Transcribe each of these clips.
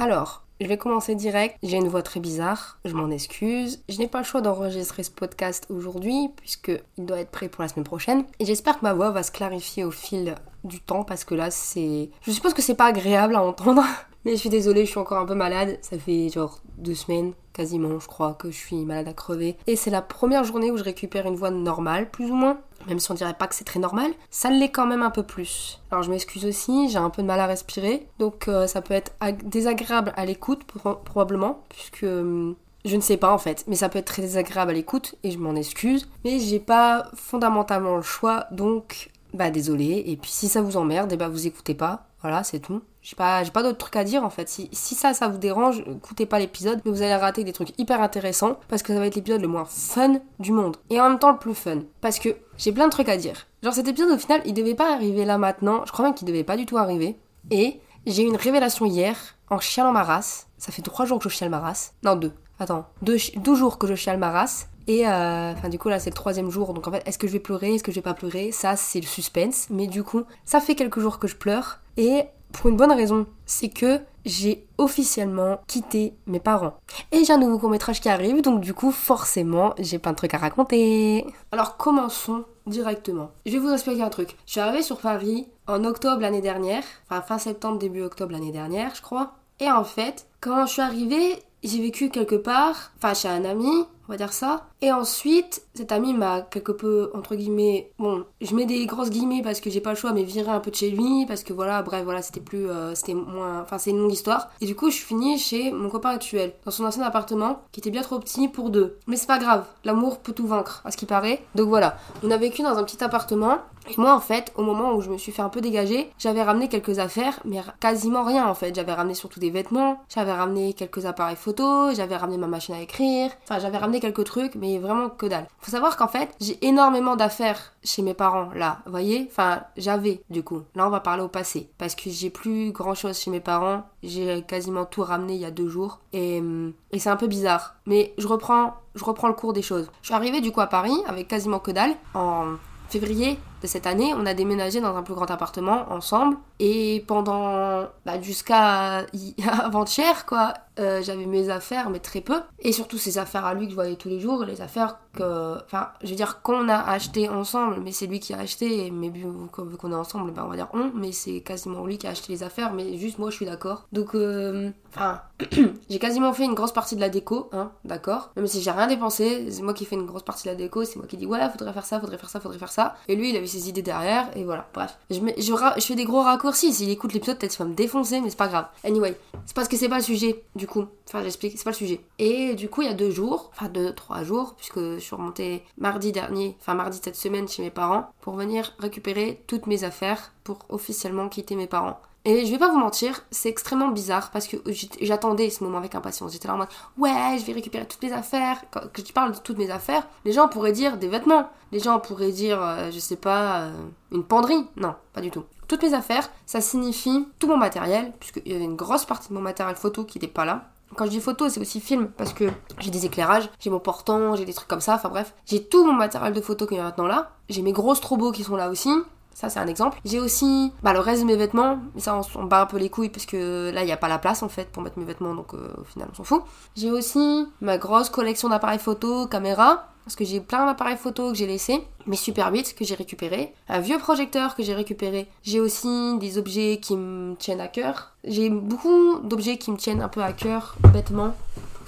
Alors, je vais commencer direct. J'ai une voix très bizarre, je m'en excuse. Je n'ai pas le choix d'enregistrer ce podcast aujourd'hui puisque il doit être prêt pour la semaine prochaine. Et j'espère que ma voix va se clarifier au fil du temps parce que là c'est... Je suppose que c'est pas agréable à entendre. Mais je suis désolée, je suis encore un peu malade. Ça fait genre deux semaines, quasiment, je crois, que je suis malade à crever. Et c'est la première journée où je récupère une voix normale, plus ou moins. Même si on dirait pas que c'est très normal, ça l'est quand même un peu plus. Alors je m'excuse aussi, j'ai un peu de mal à respirer. Donc euh, ça peut être désagréable à l'écoute, probablement, puisque... Hum, je ne sais pas en fait, mais ça peut être très désagréable à l'écoute et je m'en excuse. Mais j'ai pas fondamentalement le choix, donc bah désolé. Et puis si ça vous emmerde, et eh bah vous écoutez pas. Voilà, c'est tout. J'ai pas, j'ai pas d'autres trucs à dire en fait. Si, ça, ça vous dérange, écoutez pas l'épisode, mais vous allez rater des trucs hyper intéressants parce que ça va être l'épisode le moins fun du monde. Et en même temps le plus fun. Parce que j'ai plein de trucs à dire. Genre cet épisode au final, il devait pas arriver là maintenant. Je crois même qu'il devait pas du tout arriver. Et j'ai eu une révélation hier en chialant ma race. Ça fait trois jours que je chiale ma race. Non, deux. Attends, deux, deux jours que je chiale ma race. Et euh, du coup, là, c'est le troisième jour. Donc, en fait, est-ce que je vais pleurer? Est-ce que je vais pas pleurer? Ça, c'est le suspense. Mais du coup, ça fait quelques jours que je pleure. Et pour une bonne raison, c'est que j'ai officiellement quitté mes parents. Et j'ai un nouveau court métrage qui arrive, donc du coup, forcément, j'ai plein de trucs à raconter. Alors, commençons directement. Je vais vous expliquer un truc. Je suis arrivée sur Paris en octobre l'année dernière, enfin fin septembre, début octobre l'année dernière, je crois. Et en fait, quand je suis arrivée, j'ai vécu quelque part, enfin chez un ami, on va dire ça. Et ensuite, cet ami m'a quelque peu, entre guillemets, bon, je mets des grosses guillemets parce que j'ai pas le choix, mais viré un peu de chez lui, parce que voilà, bref, voilà, c'était plus, euh, c'était moins, enfin, c'est une longue histoire. Et du coup, je suis finie chez mon copain actuel, dans son ancien appartement, qui était bien trop petit pour deux. Mais c'est pas grave, l'amour peut tout vaincre, à ce qui paraît. Donc voilà, on a vécu dans un petit appartement, et moi, en fait, au moment où je me suis fait un peu dégager, j'avais ramené quelques affaires, mais quasiment rien en fait. J'avais ramené surtout des vêtements, j'avais ramené quelques appareils photo, j'avais ramené ma machine à écrire, enfin, j'avais ramené quelques trucs, mais vraiment que dalle. Faut savoir qu'en fait, j'ai énormément d'affaires chez mes parents là, voyez? Enfin, j'avais du coup. Là, on va parler au passé parce que j'ai plus grand chose chez mes parents. J'ai quasiment tout ramené il y a deux jours et, hum, et c'est un peu bizarre. Mais je reprends, je reprends le cours des choses. Je suis arrivée du coup à Paris avec quasiment que dalle en février de cette année, on a déménagé dans un plus grand appartement ensemble. Et pendant, bah, jusqu'à avant-hier, quoi, euh, j'avais mes affaires, mais très peu. Et surtout ses affaires à lui que je voyais tous les jours, les affaires que, enfin, je veux dire qu'on a acheté ensemble, mais c'est lui qui a acheté. Mais vu qu'on est ensemble, bah, on va dire on, mais c'est quasiment lui qui a acheté les affaires, mais juste moi je suis d'accord. Donc, euh, enfin, j'ai quasiment fait une grosse partie de la déco, hein, d'accord. Même si j'ai rien dépensé, c'est moi qui fais une grosse partie de la déco, c'est moi qui dis voilà, faudrait faire ça, faudrait faire ça, faudrait faire ça. Et lui, il avait ses idées derrière, et voilà, bref. Je, je, fais des gros raccourcis, s'il écoute l'épisode, peut-être qu'il va me défoncer, mais c'est pas grave. Anyway, c'est parce que c'est pas le sujet, du coup. Enfin, j'explique, c'est pas le sujet. Et du coup, il y a deux jours, enfin deux, trois jours, puisque je suis remontée mardi dernier, enfin mardi cette semaine chez mes parents, pour venir récupérer toutes mes affaires pour officiellement quitter mes parents. Et je vais pas vous mentir, c'est extrêmement bizarre parce que j'attendais ce moment avec impatience. J'étais là en mode ouais, je vais récupérer toutes mes affaires. Quand je parle de toutes mes affaires, les gens pourraient dire des vêtements. Les gens pourraient dire, euh, je sais pas, euh, une penderie. Non, pas du tout. Toutes mes affaires, ça signifie tout mon matériel, puisqu'il y avait une grosse partie de mon matériel photo qui n'était pas là. Quand je dis photo, c'est aussi film, parce que j'ai des éclairages, j'ai mon portant, j'ai des trucs comme ça, enfin bref. J'ai tout mon matériel de photo qui est maintenant là. J'ai mes gros strobos qui sont là aussi. Ça, c'est un exemple. J'ai aussi bah, le reste de mes vêtements, mais ça, on, bat un peu les couilles parce que là, il n'y a pas la place en fait pour mettre mes vêtements, donc euh, au final, on s'en fout. J'ai aussi ma grosse collection d'appareils photo, caméra, parce que j'ai plein d'appareils photo que j'ai laissés, mes Super 8 que j'ai récupérés, un vieux projecteur que j'ai récupéré. J'ai aussi des objets qui me tiennent à cœur. J'ai beaucoup d'objets qui me tiennent un peu à cœur, bêtement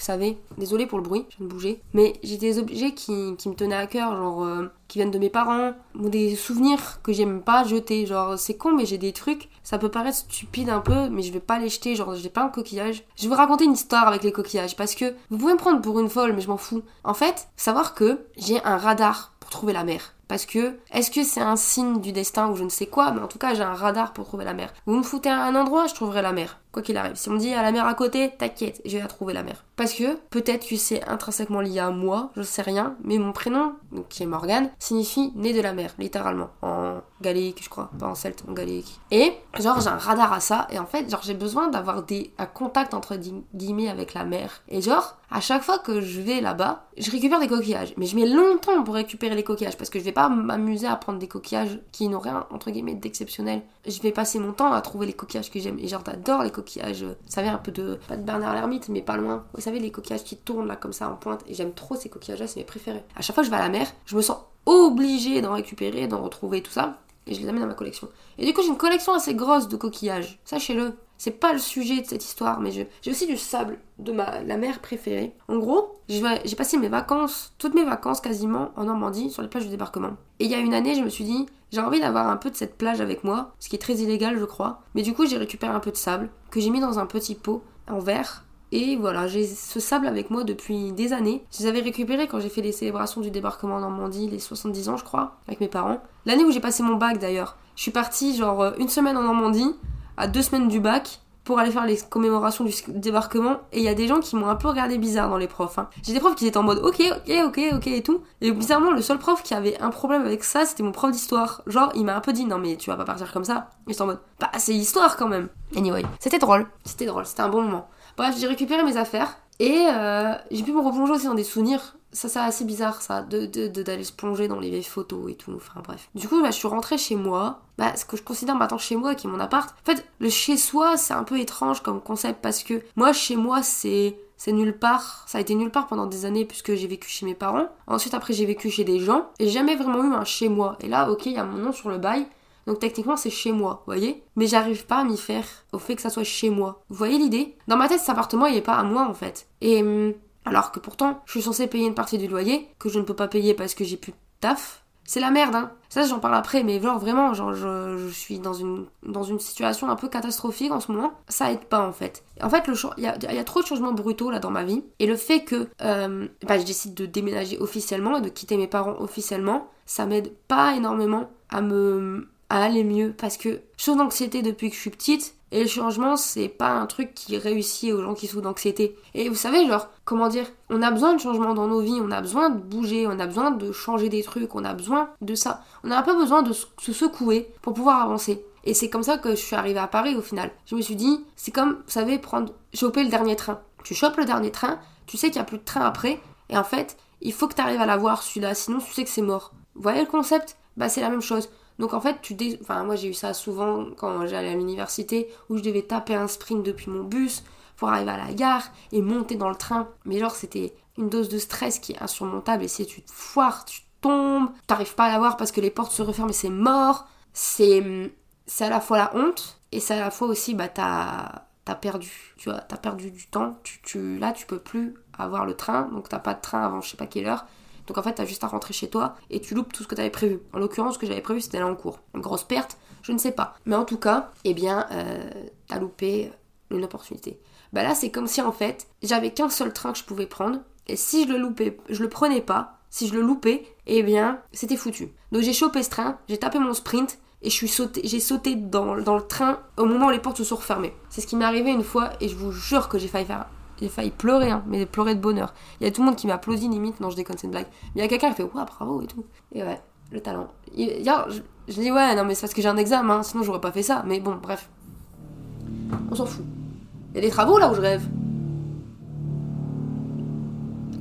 vous savez. Désolée pour le bruit, je viens de bouger. Mais j'ai des objets qui, me tenaient à cœur, genre euh, qui viennent de mes parents, ou des souvenirs que j'aime pas jeter. Genre, c'est con, mais j'ai des trucs, ça peut paraître stupide un peu, mais je vais pas les jeter. Genre, j'ai plein de coquillages. Je vais vous raconter une histoire avec les coquillages, parce que vous pouvez me prendre pour une folle, mais je m'en fous. En fait, savoir que j'ai un radar pour trouver la mer. Parce que, est-ce que c'est un signe du destin ou je ne sais quoi, mais en tout cas, j'ai un radar pour trouver la mer. Vous me foutez à un endroit, je trouverai la mer. Quoi qu'il arrive. Si on me dit à la mer à côté, t'inquiète, je vais trouver la mer. Parce que, peut-être que c'est intrinsèquement lié à moi, je sais rien, mais mon prénom, qui est Morgane, signifie né de la mer, littéralement. En galéque, je crois. Pas en celte, en galéque. Et, genre, j'ai un radar à ça, et en fait, genre, j'ai besoin d'avoir des, un contact entre guillemets avec la mer. Et genre, à chaque fois que je vais là-bas, je récupère des coquillages. Mais je mets longtemps pour récupérer les coquillages, parce que je vais pas m'amuser à prendre des coquillages qui n'ont rien, entre guillemets, d'exceptionnel. Je vais passer mon temps à trouver les coquillages que j'aime. Et genre, j'adore les coquillages, ça vient un peu de, pas de Bernard Lermite, mais pas loin. Vous savez, les coquillages qui tournent là, comme ça, en pointe. Et j'aime trop ces coquillages-là, c'est mes préférés. À chaque fois que je vais à la mer, je me sens obligée d'en récupérer, d'en retrouver tout ça. Et je les amène dans ma collection. Et du coup, j'ai une collection assez grosse de coquillages. Sachez-le. C'est pas le sujet de cette histoire, mais j'ai aussi du sable de ma la mer préférée. En gros, j'ai passé mes vacances, toutes mes vacances quasiment en Normandie, sur les plages du débarquement. Et il y a une année, je me suis dit, j'ai envie d'avoir un peu de cette plage avec moi, ce qui est très illégal, je crois. Mais du coup, j'ai récupéré un peu de sable que j'ai mis dans un petit pot en verre. Et voilà, j'ai ce sable avec moi depuis des années. Je les avais récupérés quand j'ai fait les célébrations du débarquement en Normandie, les 70 ans, je crois, avec mes parents. L'année où j'ai passé mon bac d'ailleurs. Je suis partie genre euh, une semaine en Normandie à deux semaines du bac pour aller faire les commémorations du débarquement et il y a des gens qui m'ont un peu regardé bizarre dans les profs. Hein. J'ai des profs qui étaient en mode ok ok ok ok et tout et bizarrement le seul prof qui avait un problème avec ça c'était mon prof d'histoire. Genre il m'a un peu dit non mais tu vas pas partir comme ça. Et j'étais en mode bah c'est histoire quand même. Anyway c'était drôle c'était drôle c'était un bon moment. Bref j'ai récupéré mes affaires et euh, j'ai pu me replonger aussi dans des souvenirs ça c'est assez bizarre ça, de, d'aller se plonger dans les vieilles photos et tout, enfin bref. Du coup je suis rentrée chez moi, bah, ce que je considère maintenant chez moi qui est mon appart. En fait le chez soi c'est un peu étrange comme concept parce que moi chez moi c'est c'est nulle part. Ça a été nulle part pendant des années puisque j'ai vécu chez mes parents. Ensuite, après, j'ai vécu chez des gens. Et jamais vraiment eu un chez moi. Et là, ok, il y a mon nom sur le bail. Donc techniquement, c'est chez moi, vous voyez Mais j'arrive pas à m'y faire au fait que ça soit chez moi. Vous voyez l'idée? Dans ma tête, cet appartement, il est pas à moi en fait. Et hum, alors que pourtant, je suis censée payer une partie du loyer, que je ne peux pas payer parce que j'ai plus de taf. C'est la merde, hein. Ça, j'en parle après, mais genre vraiment, genre, je, suis dans une, dans une situation un peu catastrophique en ce moment. Ça aide pas, en fait. En fait, il y a, y a, trop de changements brutaux là dans ma vie. Et le fait que euh, bah, je décide de déménager officiellement et de quitter mes parents officiellement, ça m'aide pas énormément à me à aller mieux. Parce que chose d'anxiété depuis que je suis petite, et le changement, c'est pas un truc qui réussit aux gens qui souffrent d'anxiété. Et vous savez, genre, comment dire, on a besoin de changement dans nos vies, on a besoin de bouger, on a besoin de changer des trucs, on a besoin de ça. On a un peu besoin de se secouer pour pouvoir avancer. Et c'est comme ça que je suis arrivée à Paris au final. Je me suis dit, c'est comme, vous savez, prendre, choper le dernier train. Tu chopes le dernier train, tu sais qu'il n'y a plus de train après, et en fait, il faut que tu arrives à l'avoir celui-là, sinon tu sais que c'est mort. Vous voyez le concept? Bah c'est la même chose. Donc en fait, tu enfin moi j'ai eu ça souvent quand j'allais à l'université où je devais taper un sprint depuis mon bus pour arriver à la gare et monter dans le train. Mais genre c'était une dose de stress qui est insurmontable et si tu te foires, tu tombes, t'arrives pas à l'avoir parce que les portes se referment et c'est mort. C'est c'est à la fois la honte et c'est à la fois aussi bah t'as as perdu, tu vois, t'as perdu du temps. Tu, tu là tu peux plus avoir le train donc t'as pas de train avant je sais pas quelle heure donc en fait, t'as juste à rentrer chez toi et tu loupes tout ce que t'avais prévu. En l'occurrence, ce que j'avais prévu, c'était aller en cours. Une grosse perte, je ne sais pas. Mais en tout cas, eh bien, euh, t'as loupé une opportunité. Bah là, c'est comme si en fait, j'avais qu'un seul train que je pouvais prendre. Et si je le loupais, je le prenais pas, si je le loupais, eh bien, c'était foutu. Donc j'ai chopé ce train, j'ai tapé mon sprint, et sauté, j'ai sauté dans, dans, le train au moment où les portes se sont refermées. C'est ce qui m'est arrivé une fois et je vous jure que j'ai failli faire j'ai failli pleurer, hein, mais pleurer de bonheur. Il y a tout le monde qui m'applaudit limite, non je déconne, c'est une blague. Mais il y a quelqu'un qui fait Waouh, bravo et tout. Et ouais, le talent. Je, je, dis Ouais, non, mais c'est parce que j'ai un examen, hein, sinon j'aurais pas fait ça. Mais bon, bref. On s'en fout. Il y a des travaux là où je rêve.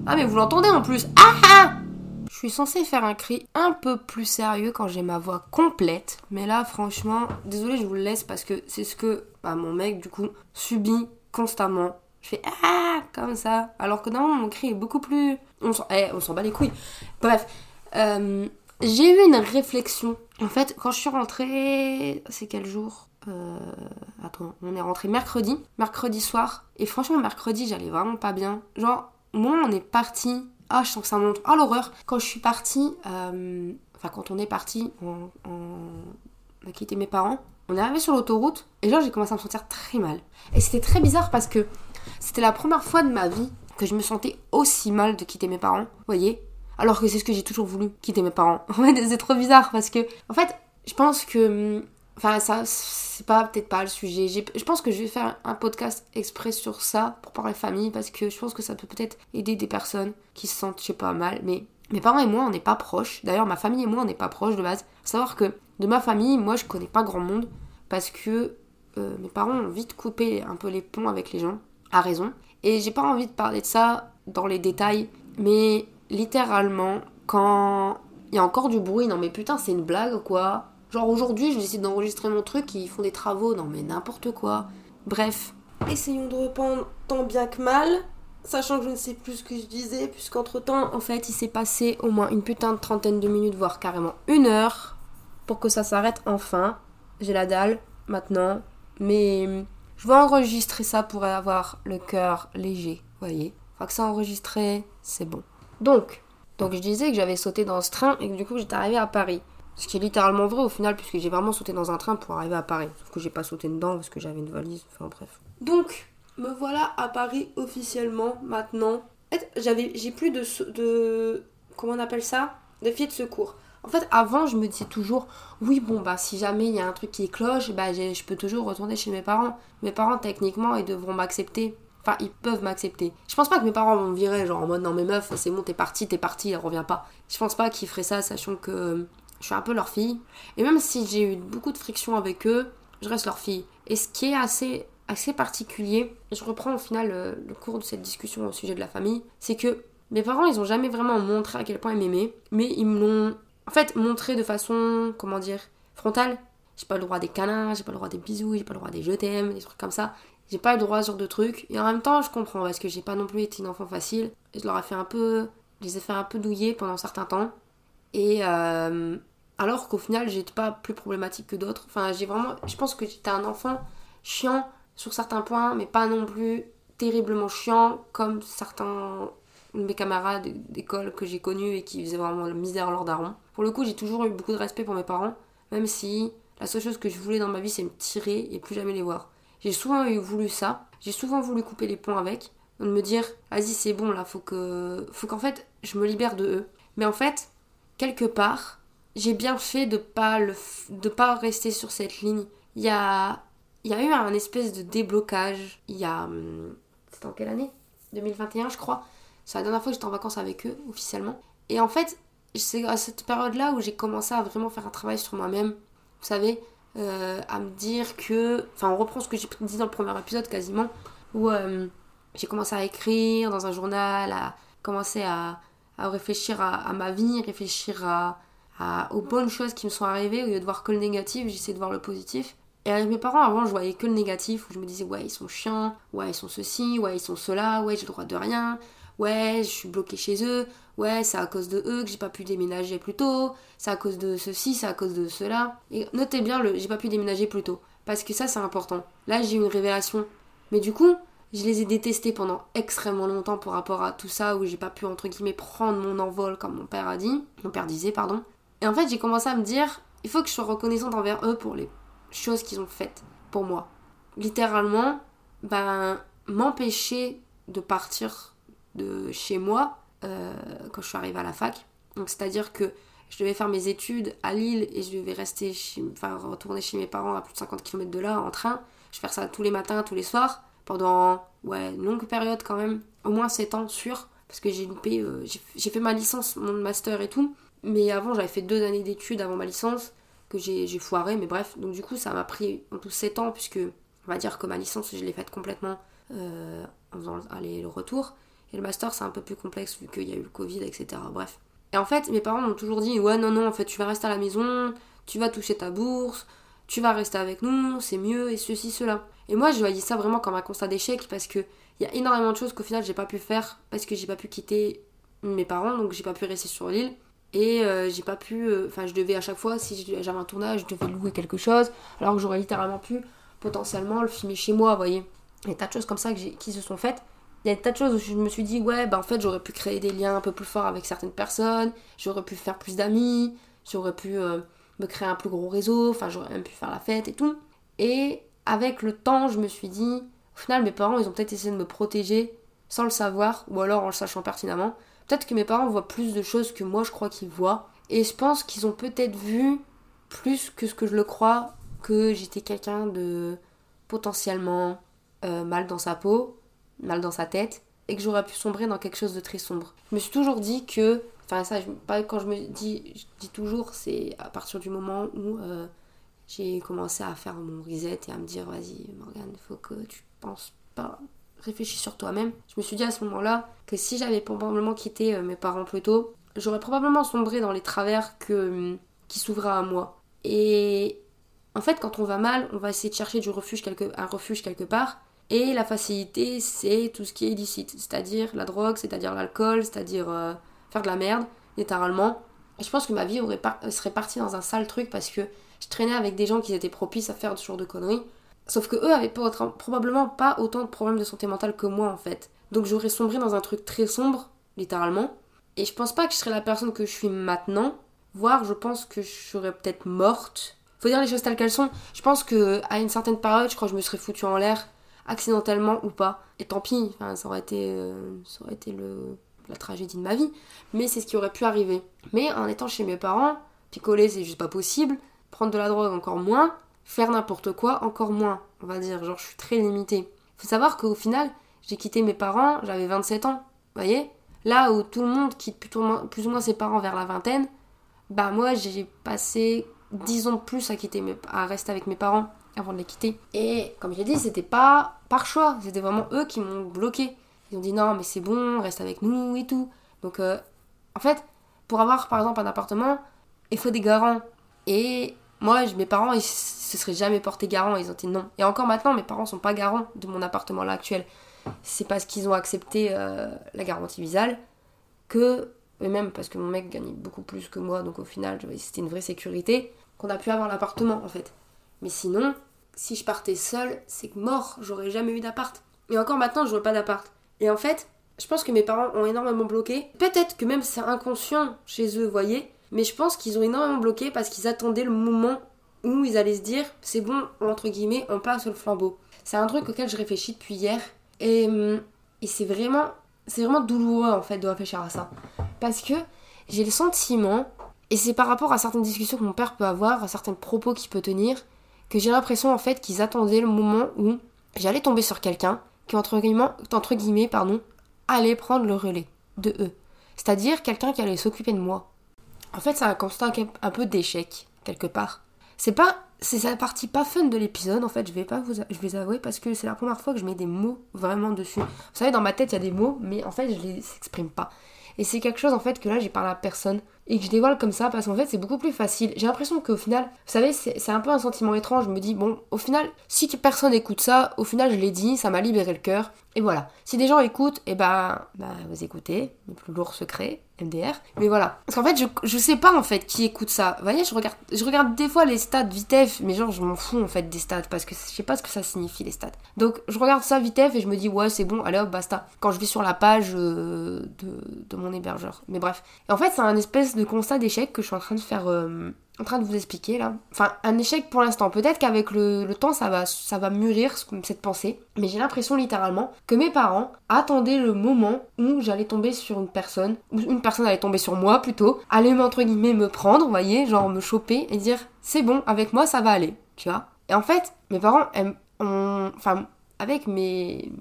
Ah, mais vous l'entendez en plus. Ah ah Je suis censée faire un cri un peu plus sérieux quand j'ai ma voix complète. Mais là, franchement, désolé, je vous le laisse parce que c'est ce que bah, mon mec, du coup, subit constamment je fais ah comme ça. Alors que non, mon cri est beaucoup plus. On s'en eh, bat les couilles. Bref. Euh, j'ai eu une réflexion. En fait, quand je suis rentrée. C'est quel jour? Euh, Attends, on est rentré mercredi. Mercredi soir. Et franchement, mercredi, j'allais vraiment pas bien. Genre, moi, on est parti. Ah, je sens que ça monte. Ah, l'horreur. Quand je suis partie. Euh, enfin, quand on est parti, on, on a quitté mes parents. On est arrivé sur l'autoroute. Et genre, j'ai commencé à me sentir très mal. Et c'était très bizarre parce que c'était la première fois de ma vie que je me sentais aussi mal de quitter mes parents, voyez Alors que c'est ce que j'ai toujours voulu, quitter mes parents. Ouais, c'est trop bizarre parce que, en fait, je pense que. Enfin, ça, c'est pas peut-être pas le sujet. Je pense que je vais faire un podcast exprès sur ça pour parler famille parce que je pense que ça peut peut-être aider des personnes qui se sentent, je sais pas, mal. Mais mes parents et moi, on n'est pas proches. D'ailleurs, ma famille et moi, on n'est pas proches de base. Savoir que de ma famille, moi, je connais pas grand monde parce que euh, mes parents ont vite coupé un peu les ponts avec les gens a raison. Et j'ai pas envie de parler de ça dans les détails, mais littéralement, quand Il y a encore du bruit, non mais putain, c'est une blague quoi. Genre aujourd'hui, je décide d'enregistrer mon truc, ils font des travaux, non mais n'importe quoi. Bref, essayons de reprendre tant bien que mal, sachant que je ne sais plus ce que je disais, puisqu'entre temps, en fait, il s'est passé au moins une putain de trentaine de minutes, voire carrément une heure, pour que ça s'arrête enfin. J'ai la dalle maintenant, mais je vais enregistrer ça pour avoir le cœur léger, voyez. Faut que ça enregistré, c'est bon. Donc, donc je disais que j'avais sauté dans ce train et que du coup j'étais arrivée à Paris. Ce qui est littéralement vrai au final, puisque j'ai vraiment sauté dans un train pour arriver à Paris. Sauf que j'ai pas sauté dedans parce que j'avais une valise. Enfin bref. Donc, me voilà à Paris officiellement maintenant. J'avais, j'ai plus de, de. Comment on appelle ça? De filles de secours. En fait, avant, je me disais toujours, oui, bon, bah, si jamais il y a un truc qui cloche, bah, je peux toujours retourner chez mes parents. Mes parents, techniquement, ils devront m'accepter. Enfin, ils peuvent m'accepter. Je pense pas que mes parents vont me virer, genre en mode, non, mais meuf, c'est bon, t'es parti, t'es parti, elle revient pas. Je pense pas qu'ils feraient ça, sachant que je suis un peu leur fille. Et même si j'ai eu beaucoup de friction avec eux, je reste leur fille. Et ce qui est assez, assez particulier, je reprends au final euh, le, cours de cette discussion au sujet de la famille, c'est que mes parents, ils ont jamais vraiment montré à quel point ils m'aimaient, mais ils me l'ont en fait montré de façon, comment dire, frontale. J'ai pas le droit des câlins, j'ai pas le droit des bisous, j'ai pas le droit des je t'aime, des trucs comme ça. J'ai pas le droit à ce genre de trucs. Et en même temps, je comprends parce que j'ai pas non plus été une enfant facile. je leur ai fait un peu. Je les ai fait un peu douiller pendant certains temps. Et euh, alors qu'au final, j'étais pas plus problématique que d'autres. Enfin, j'ai vraiment. Je pense que j'étais un enfant chiant sur certains points, mais pas non plus terriblement chiant comme certains de mes camarades d'école que j'ai connus et qui faisaient vraiment la misère leur daron. Pour le coup, j'ai toujours eu beaucoup de respect pour mes parents, même si la seule chose que je voulais dans ma vie, c'est me tirer et plus jamais les voir. J'ai souvent eu voulu ça, j'ai souvent voulu couper les ponts avec, de me dire, vas-y, c'est bon là, faut que. Faut qu'en fait, je me libère de eux. Mais en fait, quelque part, j'ai bien fait de pas le de pas rester sur cette ligne. Il y a il y a eu un espèce de déblocage il y a hum, c'était en quelle année? 2021 je crois. C'est la dernière fois que j'étais en vacances avec eux officiellement. Et en fait, c'est à cette période-là où j'ai commencé à vraiment faire un travail sur moi-même. Vous savez, euh, à me dire que. Enfin, on reprend ce que j'ai dit dans le premier épisode quasiment, où euh, j'ai commencé à écrire dans un journal, à commencer à, à réfléchir à, ma vie, réfléchir à, aux bonnes choses qui me sont arrivées, au lieu de voir que le négatif, j'essaie de voir le positif. Et avec mes parents, avant, je voyais que le négatif, où je me disais, ouais, ils sont chiants, ouais, ils sont ceci, ouais, ils sont cela, ouais, j'ai le droit de rien, ouais, je suis bloquée chez eux, ouais, c'est à cause de eux que j'ai pas pu déménager plus tôt, c'est à cause de ceci, c'est à cause de cela. Et notez bien le j'ai pas pu déménager plus tôt, parce que ça, c'est important. Là, j'ai eu une révélation. Mais du coup, je les ai détestés pendant extrêmement longtemps par rapport à tout ça, où j'ai pas pu, entre guillemets, prendre mon envol, comme mon père a dit, mon père disait, pardon. Et en fait, j'ai commencé à me dire, il faut que je sois reconnaissante envers eux pour les choses qu'ils ont faites pour moi. Littéralement, ben, m'empêcher de partir de chez moi euh, quand je suis arrivée à la fac. Donc, c'est-à-dire que je devais faire mes études à Lille et je devais rester, enfin, retourner chez mes parents à plus de 50 km de là en train. Je faire ça tous les matins, tous les soirs, pendant ouais, une longue période quand même, au moins 7 ans sûr, parce que j'ai loupé, euh, j'ai fait ma licence, mon master et tout. Mais avant, j'avais fait deux années d'études avant ma licence, que j'ai foiré, mais bref. Donc du coup, ça m'a pris en tout 7 ans, puisque on va dire que ma licence, je l'ai faite complètement euh, en faisant aller le retour. Et le master, c'est un peu plus complexe, vu qu'il y a eu le Covid, etc. Bref. Et en fait, mes parents m'ont toujours dit, ouais, non, non, en fait, tu vas rester à la maison, tu vas toucher ta bourse, tu vas rester avec nous, c'est mieux, et ceci, cela. Et moi, je voyais ça vraiment comme un constat d'échec, parce que il y a énormément de choses qu'au final, j'ai pas pu faire, parce que j'ai pas pu quitter mes parents, donc j'ai pas pu rester sur l'île. Et euh, j'ai pas pu. Euh, enfin, je devais à chaque fois, si j'avais un tournage, je devais louer quelque chose. Alors que j'aurais littéralement pu potentiellement le filmer chez moi, vous voyez. Des tas de choses comme ça qui se sont faites. Il y a des tas de choses où je me suis dit, ouais, bah en fait, j'aurais pu créer des liens un peu plus forts avec certaines personnes. J'aurais pu faire plus d'amis. J'aurais pu euh, me créer un plus gros réseau. Enfin, j'aurais même pu faire la fête et tout. Et avec le temps, je me suis dit, au final, mes parents, ils ont peut-être essayé de me protéger sans le savoir, ou alors en le sachant pertinemment. Peut-être que mes parents voient plus de choses que moi je crois qu'ils voient. Et je pense qu'ils ont peut-être vu plus que ce que je le crois que j'étais quelqu'un de potentiellement euh, mal dans sa peau, mal dans sa tête, et que j'aurais pu sombrer dans quelque chose de très sombre. Je me suis toujours dit que, enfin ça, pas quand je me dis, dis toujours, c'est à partir du moment où euh, j'ai commencé à faire mon reset et à me dire, vas-y Morgane, faut que tu penses pas réfléchis sur toi-même. Je me suis dit à ce moment-là que si j'avais probablement quitté euh, mes parents plus tôt, j'aurais probablement sombré dans les travers qui s'ouvraient à moi. Et en fait, quand on va mal, on va essayer de chercher du un refuge quelque part. Et la facilité, c'est tout ce qui est illicite, c'est-à-dire la drogue, c'est-à-dire l'alcool, c'est-à-dire euh, faire de la merde, littéralement. Je pense que ma vie aurait serait partie dans un sale truc parce que je traînais avec des gens qui étaient propices à faire ce genre de conneries. Sauf que eux avaient probablement pas autant de problèmes de santé mentale que moi en fait. Donc j'aurais sombré dans un truc très sombre, littéralement. Et je pense pas que je serais la personne que je suis maintenant. Voire je pense que je serais peut-être morte. Faut dire les choses telles qu'elles sont. Je pense que à une certaine période, je crois que je me serais foutue en l'air, accidentellement ou pas. Et tant pis, ça aurait été, euh, ça aurait été la tragédie de ma vie. Mais c'est ce qui aurait pu arriver. Mais en étant chez mes parents, picoler c'est juste pas possible. Prendre de la drogue encore moins faire n'importe quoi encore moins, on va dire. Genre, je suis très limitée. Faut savoir qu'au final, j'ai quitté mes parents, j'avais 27 ans, vous voyez Là où tout le monde quitte plus ou, moins, ses parents vers la vingtaine, bah moi j'ai passé 10 ans de plus à, quitter à rester avec mes parents avant de les quitter. Et comme j'ai dit, c'était pas par choix, c'était vraiment eux qui m'ont bloqué. Ils ont dit non mais c'est bon, reste avec nous et tout. Donc euh, en fait, pour avoir par exemple un appartement, il faut des garants. Et moi, mes parents, ils se seraient jamais portés garant, ils ont dit non. Et encore maintenant, mes parents sont pas garants de mon appartement là actuel. C'est parce qu'ils ont accepté euh, la garantie visale que, et même parce que mon mec gagnait beaucoup plus que moi, donc au final, c'était une vraie sécurité, qu'on a pu avoir l'appartement en fait. Mais sinon, si je partais seule, c'est mort, j'aurais jamais eu d'appart. Et encore maintenant, je veux pas d'appart. Et en fait, je pense que mes parents ont énormément bloqué. Peut-être que même c'est inconscient chez eux, voyez. Mais je pense qu'ils ont énormément bloqué parce qu'ils attendaient le moment où ils allaient se dire c'est bon, entre guillemets, on passe le flambeau. C'est un truc auquel je réfléchis depuis hier. Et, hum, et c'est vraiment, c'est vraiment douloureux en fait de réfléchir à ça. Parce que j'ai le sentiment, et c'est par rapport à certaines discussions que mon père peut avoir, à certains propos qu'il peut tenir, que j'ai l'impression en fait qu'ils attendaient le moment où j'allais tomber sur quelqu'un qui entre guillemets, entre guillemets pardon, allait prendre le relais de eux. C'est-à-dire quelqu'un qui allait s'occuper de moi. En fait, c'est un constat un peu d'échec, quelque part. C'est pas. C'est la partie pas fun de l'épisode, en fait, je vais pas vous, je vais avouer, parce que c'est la première fois que je mets des mots vraiment dessus. Vous savez, dans ma tête, il y a des mots, mais en fait, je les exprime pas. Et c'est quelque chose, en fait, que là, j'ai parlé à personne et que je dévoile comme ça parce qu'en fait c'est beaucoup plus facile. J'ai l'impression qu'au final, vous savez, c'est un peu un sentiment étrange. Je me dis, bon, au final, si personne écoute ça, au final je l'ai dit, ça m'a libéré le cœur. Et voilà. Si des gens écoutent, et eh ben, bah, vous écoutez, le plus lourd secret, MDR. Mais voilà. Parce qu'en fait, je, je sais pas en fait qui écoute ça. Vous voyez, je regarde, je regarde des fois les stats vitef, mais genre je m'en fous en fait des stats parce que je sais pas ce que ça signifie les stats. Donc je regarde ça vitef et je me dis, ouais, c'est bon, allez hop, basta. Quand je vais sur la page euh, de, de, mon hébergeur. Mais bref. Et en fait, c'est un espèce de constat d'échec que je suis en train de faire. Euh, en train de vous expliquer là. Enfin, un échec pour l'instant. Peut-être qu'avec le, temps, ça va, ça va mûrir cette pensée. Mais j'ai l'impression littéralement que mes parents attendaient le moment où j'allais tomber sur une personne, ou une personne allait tomber sur moi plutôt, allait entre guillemets me prendre, vous voyez, genre me choper et dire c'est bon, avec moi ça va aller, tu vois. Et en fait, mes parents, enfin, avec mes,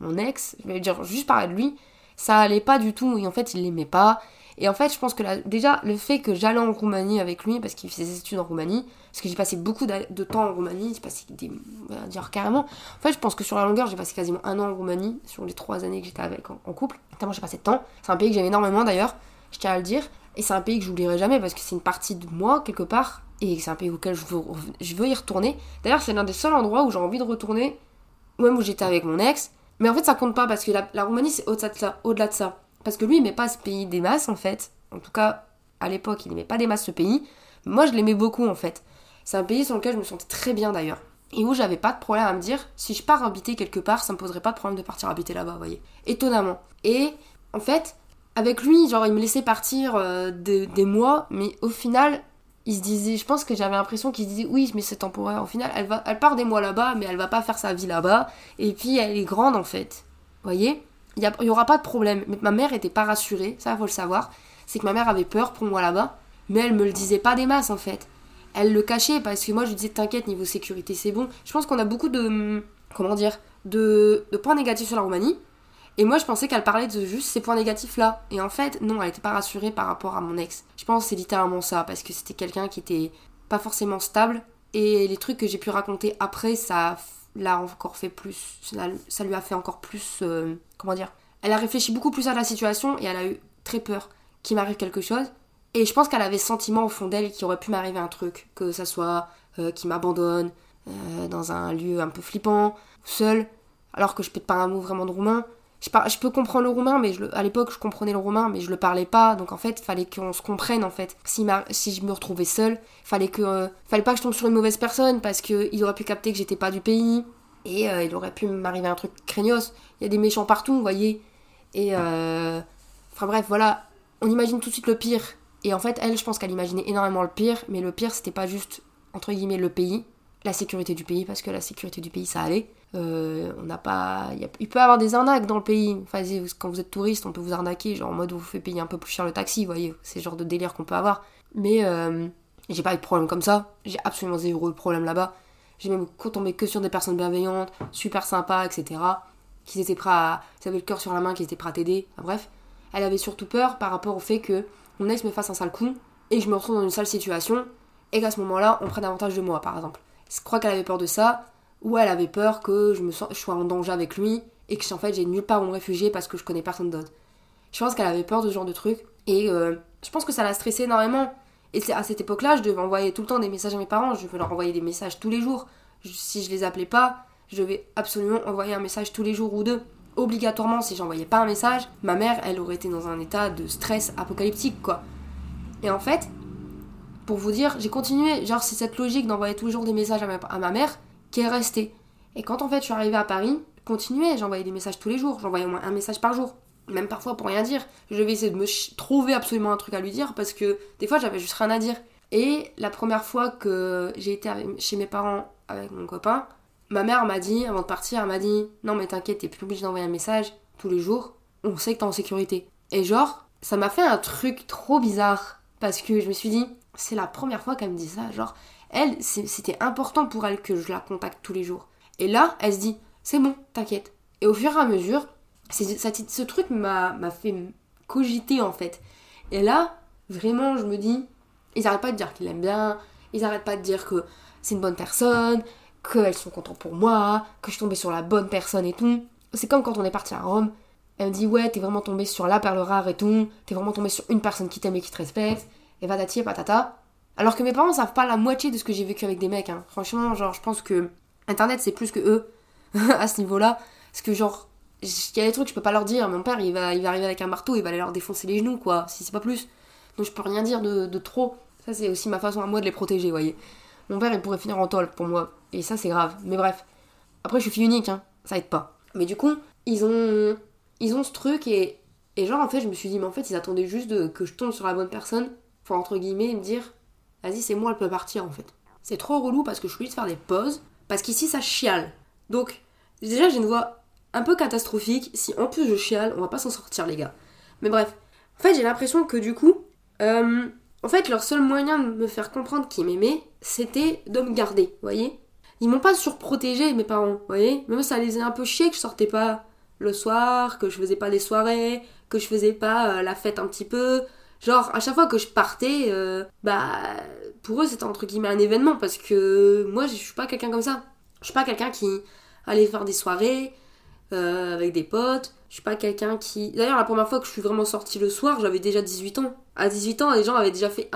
mon ex, je vais dire juste parler de lui, ça allait pas du tout. Et en fait, il l'aimait pas. Et en fait, je pense que déjà, le fait que j'allais en Roumanie avec lui, parce qu'il fait ses études en Roumanie, parce que j'ai passé beaucoup de temps en Roumanie, j'ai passé des. On va dire carrément. En fait, je pense que sur la longueur, j'ai passé quasiment un an en Roumanie, sur les trois années que j'étais avec en, couple. Tellement j'ai passé de temps. C'est un pays que j'aime énormément d'ailleurs, je tiens à le dire. Et c'est un pays que je n'oublierai jamais parce que c'est une partie de moi, quelque part. Et c'est un pays auquel je veux, je y retourner. D'ailleurs, c'est l'un des seuls endroits où j'ai envie de retourner, même où j'étais avec mon ex. Mais en fait, ça compte pas parce que la, Roumanie, c'est au-delà de ça. Au-delà de ça. Parce que lui, il n'aimait pas ce pays des masses, en fait. En tout cas, à l'époque, il n'aimait pas des masses ce pays. Moi, je l'aimais beaucoup, en fait. C'est un pays sur lequel je me sentais très bien, d'ailleurs. Et où j'avais pas de problème à me dire, si je pars habiter quelque part, ça me poserait pas de problème de partir habiter là-bas, vous voyez. Étonnamment. Et, en fait, avec lui, genre, il me laissait partir euh, des mois, mais au final, il se disait, je pense que j'avais l'impression qu'il se disait, oui, mais c'est temporaire. Au final, elle, va, elle part des mois là-bas, mais elle va pas faire sa vie là-bas. Et puis, elle est grande, en fait. Voyez? Il n'y aura pas de problème. Mais ma mère était pas rassurée, ça faut le savoir. C'est que ma mère avait peur pour moi là-bas, mais elle me le disait pas des masses en fait. Elle le cachait parce que moi je lui disais t'inquiète niveau sécurité c'est bon. Je pense qu'on a beaucoup de comment dire de, points négatifs sur la Roumanie. Et moi je pensais qu'elle parlait de juste ces points négatifs là. Et en fait non, elle était pas rassurée par rapport à mon ex. Je pense c'est littéralement ça parce que c'était quelqu'un qui était pas forcément stable. Et les trucs que j'ai pu raconter après ça l'a encore fait plus. Ça, lui a fait encore plus. Euh, comment dire Elle a réfléchi beaucoup plus à la situation et elle a eu très peur qu'il m'arrive quelque chose. Et je pense qu'elle avait sentiment au fond d'elle qu'il aurait pu m'arriver un truc, que ça soit euh, qu'il m'abandonne euh, dans un lieu un peu flippant, seul, alors que je peux pas un mot vraiment de roumain. Je, peux comprendre le roumain, mais à l'époque je comprenais le roumain, mais je le parlais pas. Donc en fait, fallait qu'on se comprenne en fait. Si, si je me retrouvais seule, fallait que, euh, fallait pas que je tombe sur une mauvaise personne parce qu'il aurait pu capter que j'étais pas du pays et il aurait pu m'arriver un truc craignos. Il y a des méchants partout, vous voyez. Et enfin bref, voilà, on imagine tout de suite le pire. Et en fait, elle, je pense qu'elle imaginait énormément le pire, mais le pire, c'était pas juste, entre guillemets, le pays, la sécurité du pays, parce que la sécurité du pays, ça allait. Euh, on n'a pas. Il peut y avoir des arnaques dans le pays. Quand vous êtes touriste, on peut vous arnaquer, genre en mode vous fait payer un peu plus cher le taxi, vous voyez. C'est le genre de délire qu'on peut avoir. Mais euh, j'ai pas eu de problème comme ça. J'ai absolument zéro problème là-bas. J'ai même tombé que sur des personnes bienveillantes, super sympas, etc. Qui étaient prêts à. Ils avaient le cœur sur la main, qui étaient prêts à t'aider. Bref. Elle avait surtout peur par rapport au fait que mon ex me fasse un sale coup et je me retrouve dans une sale situation et qu'à ce moment-là, on prenne avantage de moi, par exemple. Je crois qu'elle avait peur de ça, ou elle avait peur que je me sois en danger avec lui et que en fait j'ai nulle part où me réfugier parce que je connais personne d'autre. Je pense qu'elle avait peur de ce genre de truc et euh, je pense que ça l'a stressé énormément. Et à cette époque-là, je devais envoyer tout le temps des messages à mes parents, je devais leur envoyer des messages tous les jours. si je les appelais pas, je devais absolument envoyer un message tous les jours ou deux obligatoirement, si j'envoyais pas un message, ma mère, elle aurait été dans un état de stress apocalyptique, quoi. Et en fait, pour vous dire, j'ai continué, genre c'est cette logique d'envoyer toujours des messages à ma, mère qui est restée. Et quand en fait je suis arrivée à Paris, continuais, j'envoyais des messages tous les jours, j'envoyais au moins un message par jour. Même parfois pour rien dire. Je vais essayer de me trouver absolument un truc à lui dire parce que des fois j'avais juste rien à dire. Et la première fois que j'ai été chez mes parents avec mon copain, Ma mère m'a dit, avant de partir, elle m'a dit Non, mais t'inquiète, t'es plus obligé d'envoyer un message tous les jours, on sait que t'es en sécurité. Et genre, ça m'a fait un truc trop bizarre, parce que je me suis dit C'est la première fois qu'elle me dit ça. Genre, elle, c'était important pour elle que je la contacte tous les jours. Et là, elle se dit C'est bon, t'inquiète. Et au fur et à mesure, ce truc m'a fait cogiter en fait. Et là, vraiment, je me dis Ils arrêtent pas de dire qu'ils l'aiment bien, ils arrêtent pas de dire que c'est une bonne personne, qu'elles sont contentes pour moi, que je suis tombée sur la bonne personne et tout. C'est comme quand on est parti à Rome. Elle me dit ouais, t'es vraiment tombée sur la perle rare et tout, t'es vraiment tombée sur une personne qui t'aime et qui te respecte, et patati et patata. Alors que mes parents savent pas la moitié de ce que j'ai vécu avec des mecs. Hein. Franchement, genre, je pense que Internet c'est plus que eux à ce niveau-là. Parce que genre, il y a des trucs je peux pas leur dire. Mon père il va, va arriver avec un marteau, il va aller leur défoncer les genoux quoi, si c'est pas plus. Donc je peux rien dire de, trop. Ça c'est aussi ma façon à moi de les protéger, voyez. Mon père il pourrait finir en tôle pour moi. Et ça, c'est grave. Mais bref. Après, je suis fille unique, hein. Ça aide pas. Mais du coup, ils ont, ils ont ce truc et, et genre, en fait, je me suis dit, mais en fait, ils attendaient juste de, que je tombe sur la bonne personne entre guillemets, me dire, vas-y, c'est moi, elle peut partir, en fait. C'est trop relou parce que je suis obligée de faire des pauses. Parce qu'ici, ça chiale. Donc, déjà, j'ai une voix un peu catastrophique. Si en plus je chiale, on va pas s'en sortir, les gars. Mais bref. En fait, j'ai l'impression que du coup, euh, en fait, leur seul moyen de me faire comprendre qu'ils m'aimaient, c'était de me garder, vous voyez? Ils m'ont pas surprotégé, mes parents, vous voyez? Même ça les a un peu chiés que je sortais pas le soir, que je faisais pas des soirées, que je faisais pas euh, la fête un petit peu. Genre, à chaque fois que je partais, euh, bah, pour eux, c'était entre guillemets un événement parce que moi, je suis pas quelqu'un comme ça. Je suis pas quelqu'un qui allait faire des soirées euh, avec des potes. Je suis pas quelqu'un qui. D'ailleurs, la première fois que je suis vraiment sortie le soir, j'avais déjà 18 ans. À 18 ans, les gens avaient déjà fait